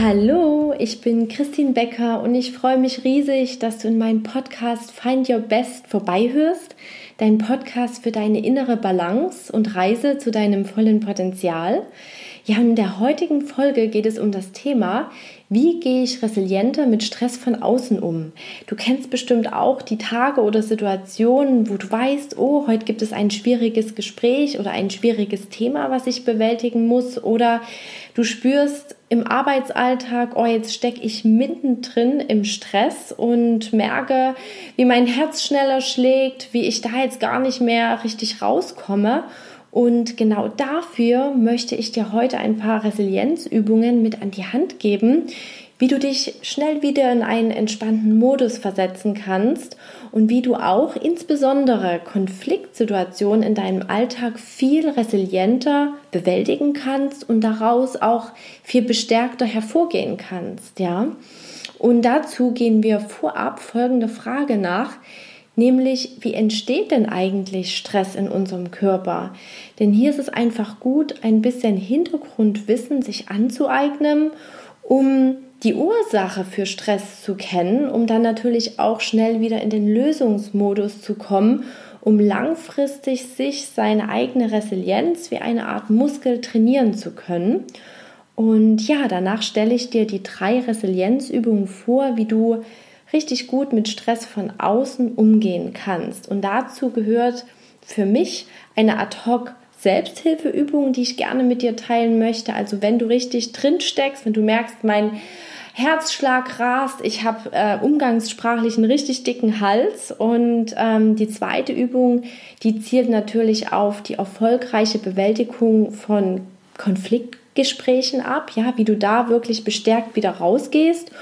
Hallo, ich bin Christine Becker und ich freue mich riesig, dass du in meinem Podcast Find Your Best vorbeihörst. Dein Podcast für deine innere Balance und Reise zu deinem vollen Potenzial. Ja, in der heutigen Folge geht es um das Thema, wie gehe ich resilienter mit Stress von außen um? Du kennst bestimmt auch die Tage oder Situationen, wo du weißt, oh, heute gibt es ein schwieriges Gespräch oder ein schwieriges Thema, was ich bewältigen muss. Oder du spürst im Arbeitsalltag, oh, jetzt stecke ich mittendrin im Stress und merke, wie mein Herz schneller schlägt, wie ich da jetzt gar nicht mehr richtig rauskomme. Und genau dafür möchte ich dir heute ein paar Resilienzübungen mit an die Hand geben, wie du dich schnell wieder in einen entspannten Modus versetzen kannst und wie du auch insbesondere Konfliktsituationen in deinem Alltag viel resilienter bewältigen kannst und daraus auch viel bestärkter hervorgehen kannst, ja? Und dazu gehen wir vorab folgende Frage nach: nämlich wie entsteht denn eigentlich Stress in unserem Körper? Denn hier ist es einfach gut, ein bisschen Hintergrundwissen sich anzueignen, um die Ursache für Stress zu kennen, um dann natürlich auch schnell wieder in den Lösungsmodus zu kommen, um langfristig sich seine eigene Resilienz wie eine Art Muskel trainieren zu können. Und ja, danach stelle ich dir die drei Resilienzübungen vor, wie du richtig gut mit Stress von außen umgehen kannst. Und dazu gehört für mich eine Ad-Hoc Selbsthilfeübung, die ich gerne mit dir teilen möchte. Also wenn du richtig drin steckst, wenn du merkst, mein Herzschlag rast, ich habe äh, umgangssprachlich einen richtig dicken Hals und ähm, die zweite Übung, die zielt natürlich auf die erfolgreiche Bewältigung von Konfliktgesprächen ab, ja, wie du da wirklich bestärkt wieder rausgehst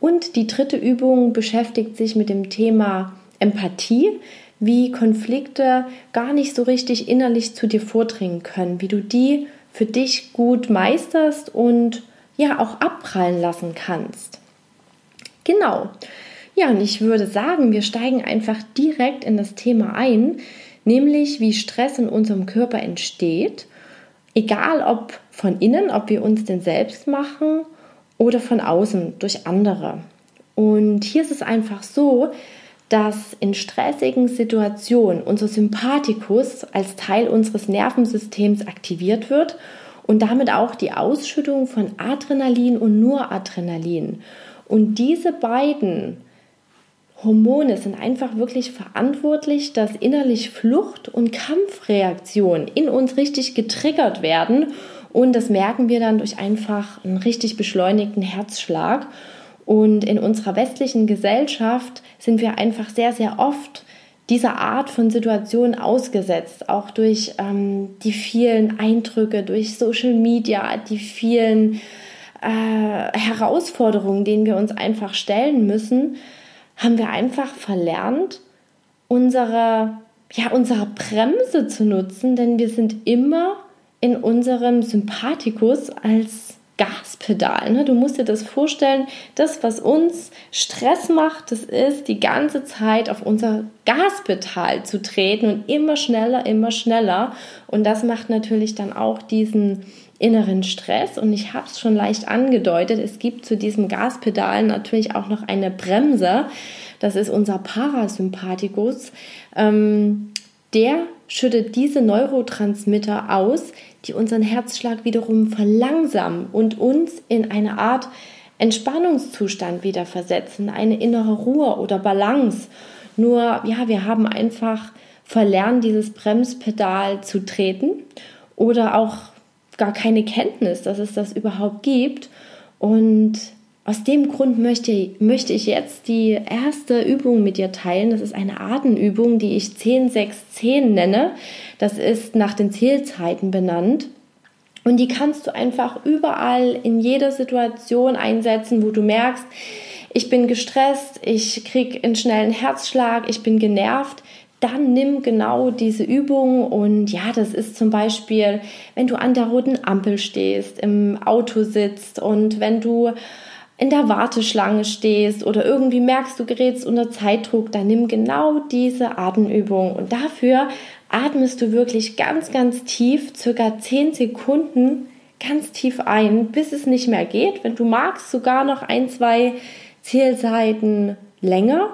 und die dritte Übung beschäftigt sich mit dem Thema Empathie, wie Konflikte gar nicht so richtig innerlich zu dir vordringen können, wie du die für dich gut meisterst und ja auch abprallen lassen kannst. Genau. Ja, und ich würde sagen, wir steigen einfach direkt in das Thema ein, nämlich wie Stress in unserem Körper entsteht, egal ob von innen, ob wir uns denn selbst machen oder von außen durch andere. Und hier ist es einfach so, dass in stressigen Situationen unser Sympathikus als Teil unseres Nervensystems aktiviert wird und damit auch die Ausschüttung von Adrenalin und Noradrenalin. Und diese beiden Hormone sind einfach wirklich verantwortlich, dass innerlich Flucht- und Kampfreaktionen in uns richtig getriggert werden und das merken wir dann durch einfach einen richtig beschleunigten Herzschlag. Und in unserer westlichen Gesellschaft sind wir einfach sehr, sehr oft dieser Art von Situation ausgesetzt, auch durch ähm, die vielen Eindrücke, durch Social Media, die vielen äh, Herausforderungen, denen wir uns einfach stellen müssen, haben wir einfach verlernt, unsere, ja, unsere Bremse zu nutzen, denn wir sind immer in unserem Sympathikus als Gaspedal. Ne? Du musst dir das vorstellen, das, was uns Stress macht, das ist die ganze Zeit auf unser Gaspedal zu treten und immer schneller, immer schneller. Und das macht natürlich dann auch diesen inneren Stress. Und ich habe es schon leicht angedeutet, es gibt zu diesem Gaspedal natürlich auch noch eine Bremse. Das ist unser Parasympathikus. Ähm, der schüttet diese Neurotransmitter aus, die unseren Herzschlag wiederum verlangsamen und uns in eine Art Entspannungszustand wieder versetzen, eine innere Ruhe oder Balance. Nur, ja, wir haben einfach verlernt, dieses Bremspedal zu treten oder auch gar keine Kenntnis, dass es das überhaupt gibt. Und aus dem Grund möchte, möchte ich jetzt die erste Übung mit dir teilen. Das ist eine Atemübung, die ich 10-6-10 nenne. Das ist nach den Zählzeiten benannt. Und die kannst du einfach überall in jeder Situation einsetzen, wo du merkst, ich bin gestresst, ich kriege einen schnellen Herzschlag, ich bin genervt. Dann nimm genau diese Übung und ja, das ist zum Beispiel, wenn du an der roten Ampel stehst, im Auto sitzt und wenn du in der Warteschlange stehst oder irgendwie merkst, du gerätst unter Zeitdruck, dann nimm genau diese Atemübung. Und dafür atmest du wirklich ganz, ganz tief, circa 10 Sekunden ganz tief ein, bis es nicht mehr geht. Wenn du magst, sogar noch ein, zwei Zählseiten länger,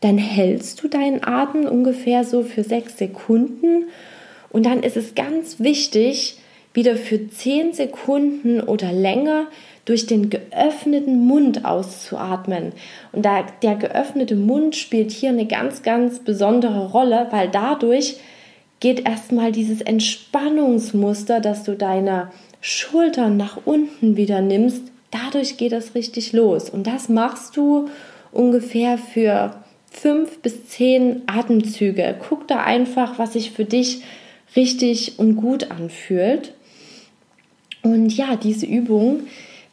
dann hältst du deinen Atem ungefähr so für sechs Sekunden. Und dann ist es ganz wichtig, wieder für zehn Sekunden oder länger durch den geöffneten Mund auszuatmen. Und da, der geöffnete Mund spielt hier eine ganz, ganz besondere Rolle, weil dadurch geht erstmal dieses Entspannungsmuster, dass du deine Schultern nach unten wieder nimmst, dadurch geht das richtig los. Und das machst du ungefähr für fünf bis zehn Atemzüge. Guck da einfach, was sich für dich richtig und gut anfühlt. Und ja, diese Übung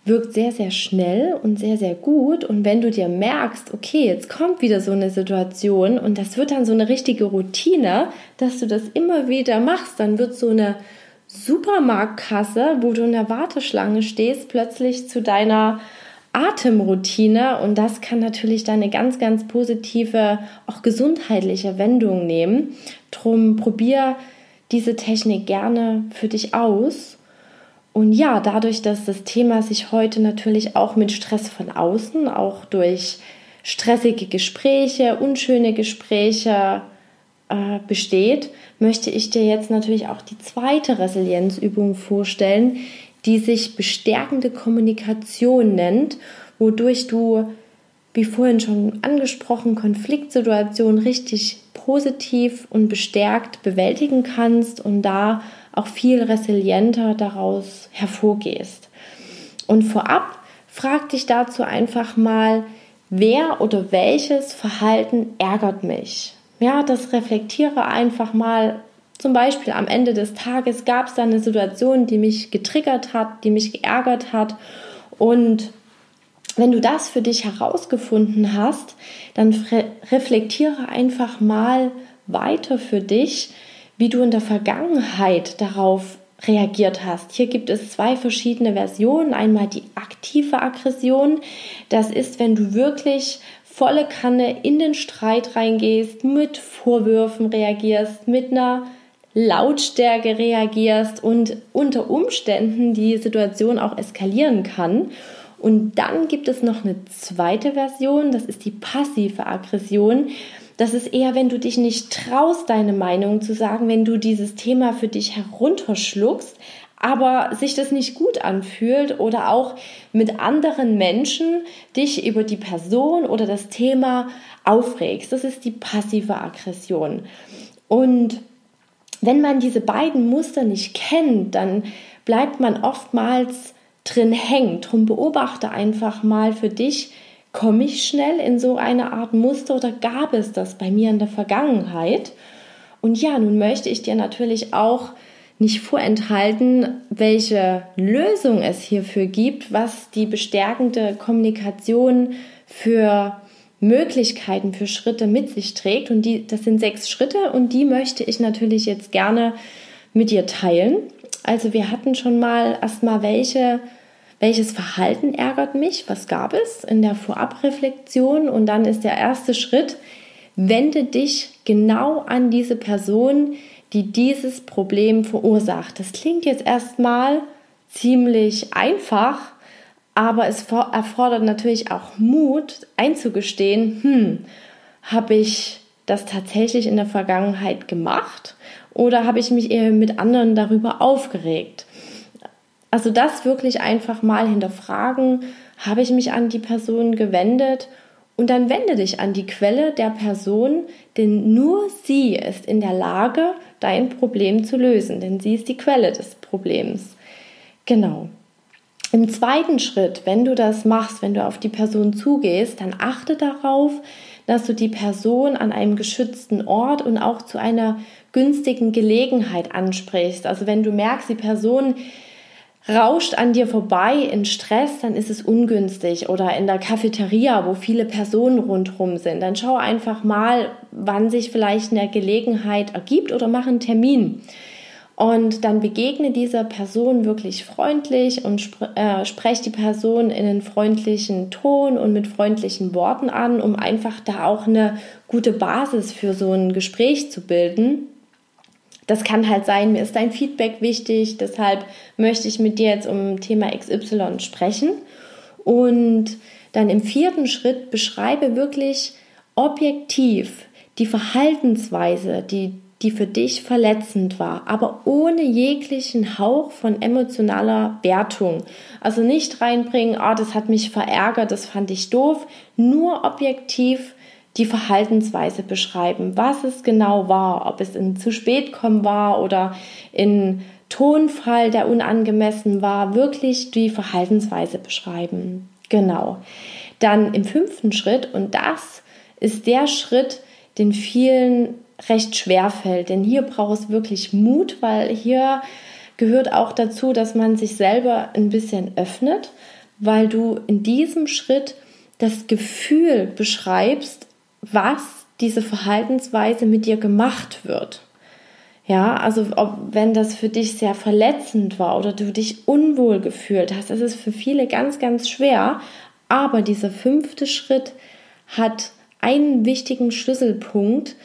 wirkt sehr, sehr schnell und sehr, sehr gut. Und wenn du dir merkst, okay, jetzt kommt wieder so eine Situation und das wird dann so eine richtige Routine, dass du das immer wieder machst, dann wird so eine Supermarktkasse, wo du in der Warteschlange stehst, plötzlich zu deiner Atemroutine und das kann natürlich dann eine ganz, ganz positive, auch gesundheitliche Wendung nehmen. Drum probier diese Technik gerne für dich aus. Und ja, dadurch, dass das Thema sich heute natürlich auch mit Stress von außen, auch durch stressige Gespräche, unschöne Gespräche äh, besteht, möchte ich dir jetzt natürlich auch die zweite Resilienzübung vorstellen, die sich bestärkende Kommunikation nennt, wodurch du, wie vorhin schon angesprochen, Konfliktsituationen richtig positiv und bestärkt bewältigen kannst und da auch viel resilienter daraus hervorgehst. Und vorab frag dich dazu einfach mal, wer oder welches Verhalten ärgert mich? Ja, das reflektiere einfach mal. Zum Beispiel am Ende des Tages gab es da eine Situation, die mich getriggert hat, die mich geärgert hat. Und wenn du das für dich herausgefunden hast, dann reflektiere einfach mal weiter für dich, wie du in der Vergangenheit darauf reagiert hast. Hier gibt es zwei verschiedene Versionen. Einmal die aktive Aggression. Das ist, wenn du wirklich volle Kanne in den Streit reingehst, mit Vorwürfen reagierst, mit einer Lautstärke reagierst und unter Umständen die Situation auch eskalieren kann. Und dann gibt es noch eine zweite Version, das ist die passive Aggression. Das ist eher, wenn du dich nicht traust, deine Meinung zu sagen, wenn du dieses Thema für dich herunterschluckst, aber sich das nicht gut anfühlt oder auch mit anderen Menschen dich über die Person oder das Thema aufregst. Das ist die passive Aggression. Und wenn man diese beiden Muster nicht kennt, dann bleibt man oftmals drin hängen. Drum beobachte einfach mal für dich, komme ich schnell in so eine Art Muster oder gab es das bei mir in der Vergangenheit? Und ja, nun möchte ich dir natürlich auch nicht vorenthalten, welche Lösung es hierfür gibt, was die bestärkende Kommunikation für Möglichkeiten, für Schritte mit sich trägt. Und die, das sind sechs Schritte und die möchte ich natürlich jetzt gerne mit dir teilen. Also wir hatten schon mal erstmal welche, welches Verhalten ärgert mich, was gab es in der Vorabreflexion und dann ist der erste Schritt, wende dich genau an diese Person, die dieses Problem verursacht. Das klingt jetzt erstmal ziemlich einfach, aber es erfordert natürlich auch Mut einzugestehen, hm, habe ich das tatsächlich in der Vergangenheit gemacht oder habe ich mich eher mit anderen darüber aufgeregt? Also das wirklich einfach mal hinterfragen, habe ich mich an die Person gewendet und dann wende dich an die Quelle der Person, denn nur sie ist in der Lage, dein Problem zu lösen, denn sie ist die Quelle des Problems. Genau. Im zweiten Schritt, wenn du das machst, wenn du auf die Person zugehst, dann achte darauf, dass du die Person an einem geschützten Ort und auch zu einer günstigen Gelegenheit ansprichst. Also wenn du merkst, die Person rauscht an dir vorbei in Stress, dann ist es ungünstig. Oder in der Cafeteria, wo viele Personen rundherum sind, dann schau einfach mal, wann sich vielleicht eine Gelegenheit ergibt oder mach einen Termin. Und dann begegne dieser Person wirklich freundlich und spre äh, spreche die Person in einen freundlichen Ton und mit freundlichen Worten an, um einfach da auch eine gute Basis für so ein Gespräch zu bilden. Das kann halt sein, mir ist dein Feedback wichtig, deshalb möchte ich mit dir jetzt um Thema XY sprechen. Und dann im vierten Schritt beschreibe wirklich objektiv die Verhaltensweise, die, die für dich verletzend war, aber ohne jeglichen Hauch von emotionaler Wertung. Also nicht reinbringen, oh, das hat mich verärgert, das fand ich doof, nur objektiv die Verhaltensweise beschreiben, was es genau war, ob es in zu spät kommen war oder in Tonfall, der unangemessen war, wirklich die Verhaltensweise beschreiben. Genau. Dann im fünften Schritt, und das ist der Schritt, den vielen recht schwer fällt, denn hier braucht es wirklich Mut, weil hier gehört auch dazu, dass man sich selber ein bisschen öffnet, weil du in diesem Schritt das Gefühl beschreibst, was diese Verhaltensweise mit dir gemacht wird. Ja, also ob, wenn das für dich sehr verletzend war oder du dich unwohl gefühlt hast, das ist für viele ganz, ganz schwer. Aber dieser fünfte Schritt hat einen wichtigen Schlüsselpunkt,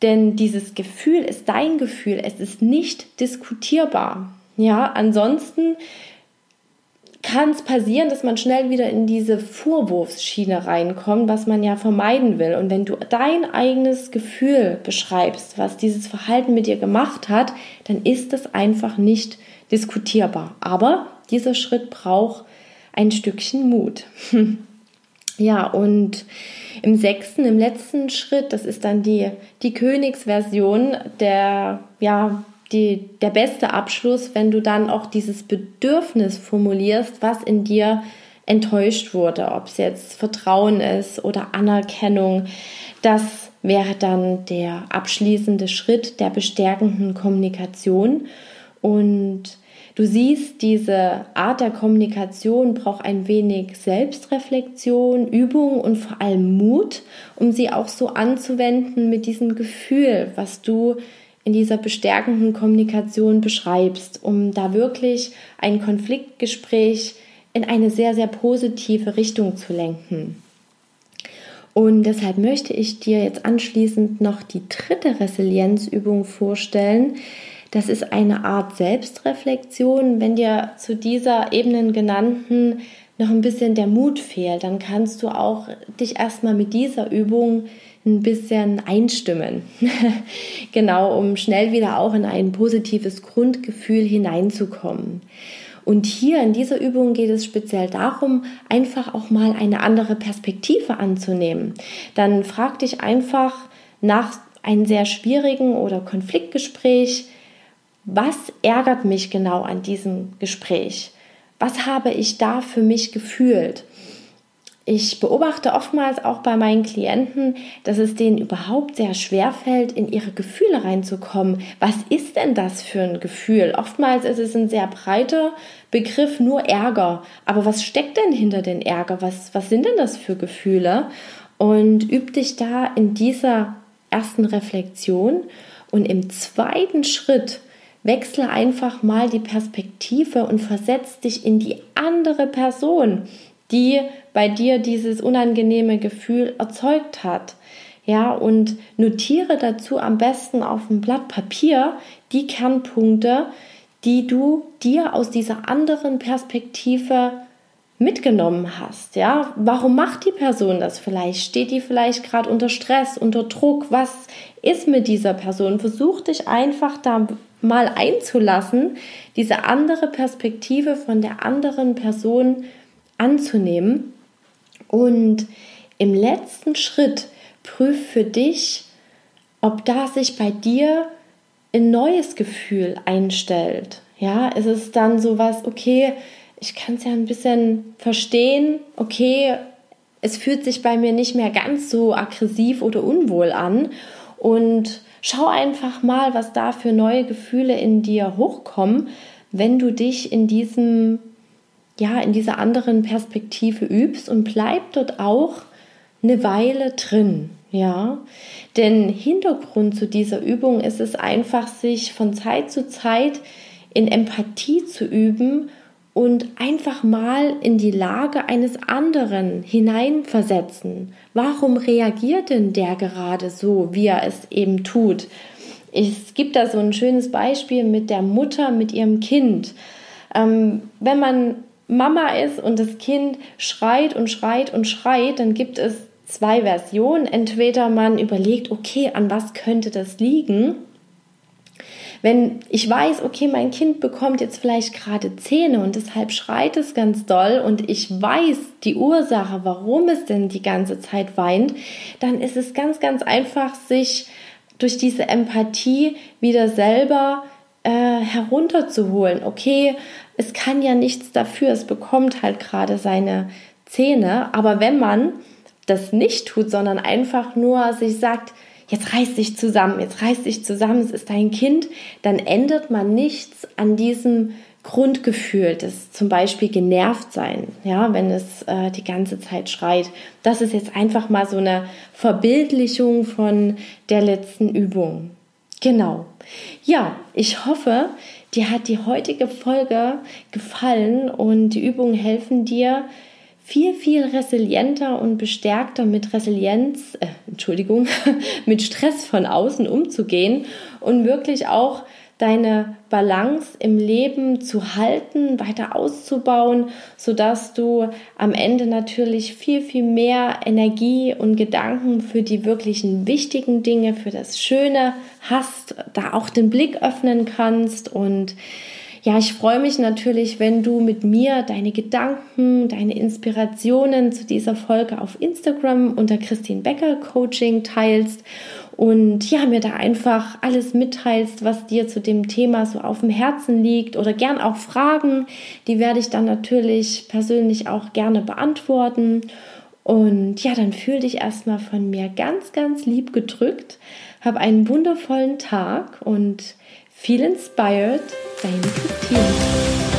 denn dieses Gefühl ist dein Gefühl, es ist nicht diskutierbar. Ja, ansonsten kann es passieren, dass man schnell wieder in diese Vorwurfsschiene reinkommt, was man ja vermeiden will. Und wenn du dein eigenes Gefühl beschreibst, was dieses Verhalten mit dir gemacht hat, dann ist das einfach nicht diskutierbar. Aber dieser Schritt braucht ein Stückchen Mut. ja, und im sechsten, im letzten Schritt, das ist dann die, die Königsversion der, ja, die, der beste Abschluss, wenn du dann auch dieses Bedürfnis formulierst, was in dir enttäuscht wurde, ob es jetzt Vertrauen ist oder Anerkennung. Das wäre dann der abschließende Schritt der bestärkenden Kommunikation. Und du siehst, diese Art der Kommunikation braucht ein wenig Selbstreflexion, Übung und vor allem Mut, um sie auch so anzuwenden mit diesem Gefühl, was du in dieser bestärkenden Kommunikation beschreibst, um da wirklich ein Konfliktgespräch in eine sehr, sehr positive Richtung zu lenken. Und deshalb möchte ich dir jetzt anschließend noch die dritte Resilienzübung vorstellen. Das ist eine Art Selbstreflexion. Wenn dir zu dieser eben genannten noch ein bisschen der Mut fehlt, dann kannst du auch dich erstmal mit dieser Übung ein bisschen einstimmen. genau, um schnell wieder auch in ein positives Grundgefühl hineinzukommen. Und hier in dieser Übung geht es speziell darum, einfach auch mal eine andere Perspektive anzunehmen. Dann frag dich einfach nach einem sehr schwierigen oder Konfliktgespräch, was ärgert mich genau an diesem Gespräch? Was habe ich da für mich gefühlt? Ich beobachte oftmals auch bei meinen Klienten, dass es denen überhaupt sehr schwer fällt, in ihre Gefühle reinzukommen. Was ist denn das für ein Gefühl? Oftmals ist es ein sehr breiter Begriff, nur Ärger. Aber was steckt denn hinter den Ärger? Was, was sind denn das für Gefühle? Und üb dich da in dieser ersten Reflexion und im zweiten Schritt wechsle einfach mal die Perspektive und versetz dich in die andere Person die bei dir dieses unangenehme Gefühl erzeugt hat. Ja, und notiere dazu am besten auf dem Blatt Papier die Kernpunkte, die du dir aus dieser anderen Perspektive mitgenommen hast. Ja, warum macht die Person das vielleicht? Steht die vielleicht gerade unter Stress, unter Druck? Was ist mit dieser Person? Versuch dich einfach da mal einzulassen, diese andere Perspektive von der anderen Person anzunehmen. Und im letzten Schritt prüf für dich, ob da sich bei dir ein neues Gefühl einstellt. Ja, ist es dann sowas, okay, ich kann es ja ein bisschen verstehen, okay, es fühlt sich bei mir nicht mehr ganz so aggressiv oder unwohl an und schau einfach mal, was da für neue Gefühle in dir hochkommen, wenn du dich in diesem ja, in dieser anderen Perspektive übst und bleib dort auch eine Weile drin. Ja, denn Hintergrund zu dieser Übung ist es einfach, sich von Zeit zu Zeit in Empathie zu üben und einfach mal in die Lage eines anderen hineinversetzen. Warum reagiert denn der gerade so, wie er es eben tut? Es gibt da so ein schönes Beispiel mit der Mutter, mit ihrem Kind. Ähm, wenn man Mama ist und das Kind schreit und schreit und schreit, dann gibt es zwei Versionen. Entweder man überlegt, okay, an was könnte das liegen? Wenn ich weiß, okay, mein Kind bekommt jetzt vielleicht gerade Zähne und deshalb schreit es ganz doll und ich weiß die Ursache, warum es denn die ganze Zeit weint, dann ist es ganz, ganz einfach, sich durch diese Empathie wieder selber äh, herunterzuholen. Okay, es kann ja nichts dafür, es bekommt halt gerade seine Zähne, aber wenn man das nicht tut, sondern einfach nur sich sagt, jetzt reiß dich zusammen, jetzt reiß dich zusammen, es ist dein Kind, dann ändert man nichts an diesem Grundgefühl des zum Beispiel genervt sein, ja, wenn es äh, die ganze Zeit schreit. Das ist jetzt einfach mal so eine Verbildlichung von der letzten Übung. Genau. Ja, ich hoffe, dir hat die heutige Folge gefallen und die Übungen helfen dir, viel, viel resilienter und bestärkter mit Resilienz, äh, Entschuldigung, mit Stress von außen umzugehen und wirklich auch deine Balance im Leben zu halten, weiter auszubauen, sodass du am Ende natürlich viel, viel mehr Energie und Gedanken für die wirklichen wichtigen Dinge, für das Schöne hast, da auch den Blick öffnen kannst und ja, ich freue mich natürlich, wenn du mit mir deine Gedanken, deine Inspirationen zu dieser Folge auf Instagram unter Christine Becker Coaching teilst und ja, mir da einfach alles mitteilst, was dir zu dem Thema so auf dem Herzen liegt oder gern auch Fragen, die werde ich dann natürlich persönlich auch gerne beantworten. Und ja, dann fühl dich erstmal von mir ganz, ganz lieb gedrückt. Hab einen wundervollen Tag und Feel inspired, deine Christine.